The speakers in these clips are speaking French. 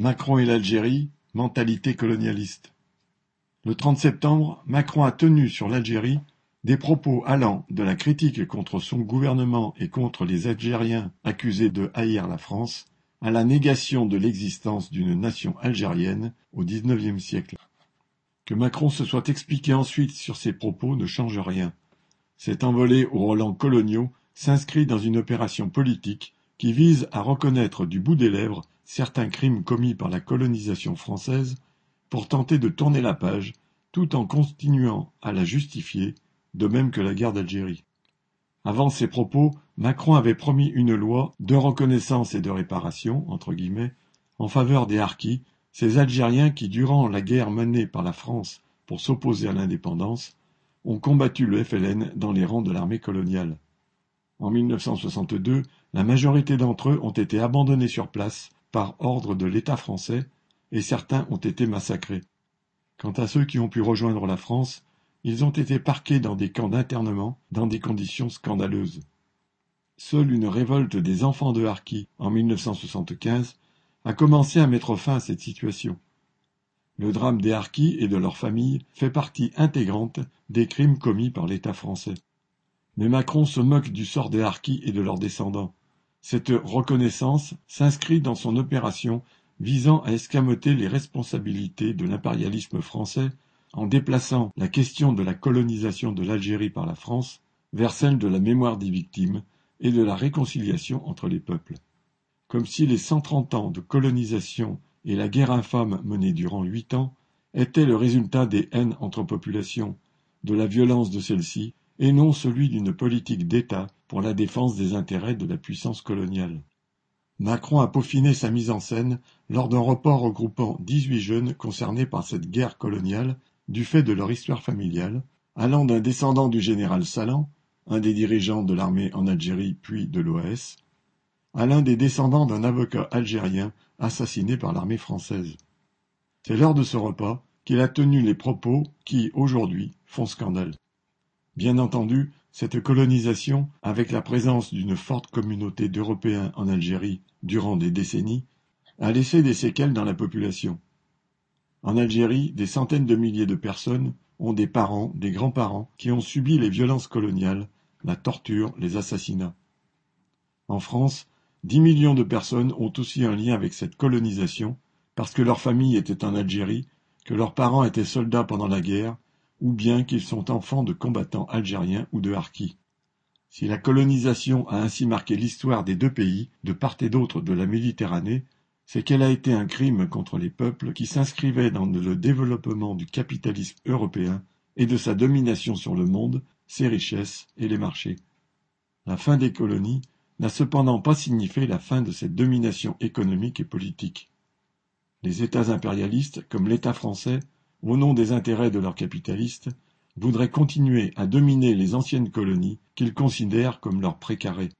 Macron et l'Algérie, mentalité colonialiste. Le 30 septembre, Macron a tenu sur l'Algérie des propos allant de la critique contre son gouvernement et contre les Algériens accusés de haïr la France à la négation de l'existence d'une nation algérienne au XIXe siècle. Que Macron se soit expliqué ensuite sur ces propos ne change rien. Cet envolé aux relents coloniaux s'inscrit dans une opération politique qui vise à reconnaître du bout des lèvres certains crimes commis par la colonisation française pour tenter de tourner la page tout en continuant à la justifier, de même que la guerre d'Algérie. Avant ces propos, Macron avait promis une loi de reconnaissance et de réparation, entre guillemets, en faveur des harkis, ces Algériens qui, durant la guerre menée par la France pour s'opposer à l'indépendance, ont combattu le FLN dans les rangs de l'armée coloniale. En 1962, la majorité d'entre eux ont été abandonnés sur place par ordre de l'État français, et certains ont été massacrés. Quant à ceux qui ont pu rejoindre la France, ils ont été parqués dans des camps d'internement dans des conditions scandaleuses. Seule une révolte des enfants de Harki en 1975 a commencé à mettre fin à cette situation. Le drame des Harkis et de leurs familles fait partie intégrante des crimes commis par l'État français. Mais Macron se moque du sort des Harkis et de leurs descendants. Cette reconnaissance s'inscrit dans son opération visant à escamoter les responsabilités de l'impérialisme français en déplaçant la question de la colonisation de l'Algérie par la France vers celle de la mémoire des victimes et de la réconciliation entre les peuples. Comme si les cent trente ans de colonisation et la guerre infâme menée durant huit ans étaient le résultat des haines entre populations, de la violence de celles-ci, et non celui d'une politique d'État pour la défense des intérêts de la puissance coloniale. Macron a peaufiné sa mise en scène lors d'un report regroupant dix-huit jeunes concernés par cette guerre coloniale du fait de leur histoire familiale, allant d'un descendant du général Salan, un des dirigeants de l'armée en Algérie puis de l'OAS, à l'un des descendants d'un avocat algérien assassiné par l'armée française. C'est lors de ce repas qu'il a tenu les propos qui, aujourd'hui, font scandale. Bien entendu, cette colonisation, avec la présence d'une forte communauté d'Européens en Algérie durant des décennies, a laissé des séquelles dans la population. En Algérie, des centaines de milliers de personnes ont des parents, des grands-parents qui ont subi les violences coloniales, la torture, les assassinats. En France, dix millions de personnes ont aussi un lien avec cette colonisation parce que leur famille était en Algérie, que leurs parents étaient soldats pendant la guerre ou bien qu'ils sont enfants de combattants algériens ou de harkis. Si la colonisation a ainsi marqué l'histoire des deux pays, de part et d'autre de la Méditerranée, c'est qu'elle a été un crime contre les peuples qui s'inscrivaient dans le développement du capitalisme européen et de sa domination sur le monde, ses richesses et les marchés. La fin des colonies n'a cependant pas signifié la fin de cette domination économique et politique. Les États impérialistes, comme l'État français, au nom des intérêts de leurs capitalistes, voudraient continuer à dominer les anciennes colonies qu'ils considèrent comme leurs précarés.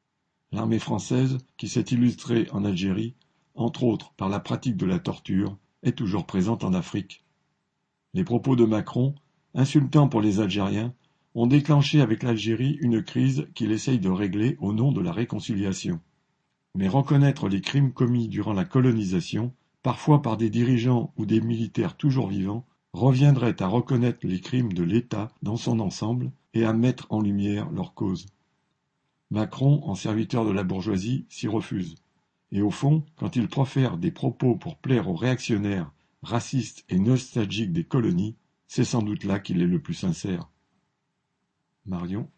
L'armée française, qui s'est illustrée en Algérie, entre autres par la pratique de la torture, est toujours présente en Afrique. Les propos de Macron, insultants pour les Algériens, ont déclenché avec l'Algérie une crise qu'il essaye de régler au nom de la réconciliation. Mais reconnaître les crimes commis durant la colonisation, parfois par des dirigeants ou des militaires toujours vivants, reviendrait à reconnaître les crimes de l'État dans son ensemble et à mettre en lumière leurs causes. Macron, en serviteur de la bourgeoisie, s'y refuse. Et au fond, quand il profère des propos pour plaire aux réactionnaires, racistes et nostalgiques des colonies, c'est sans doute là qu'il est le plus sincère. Marion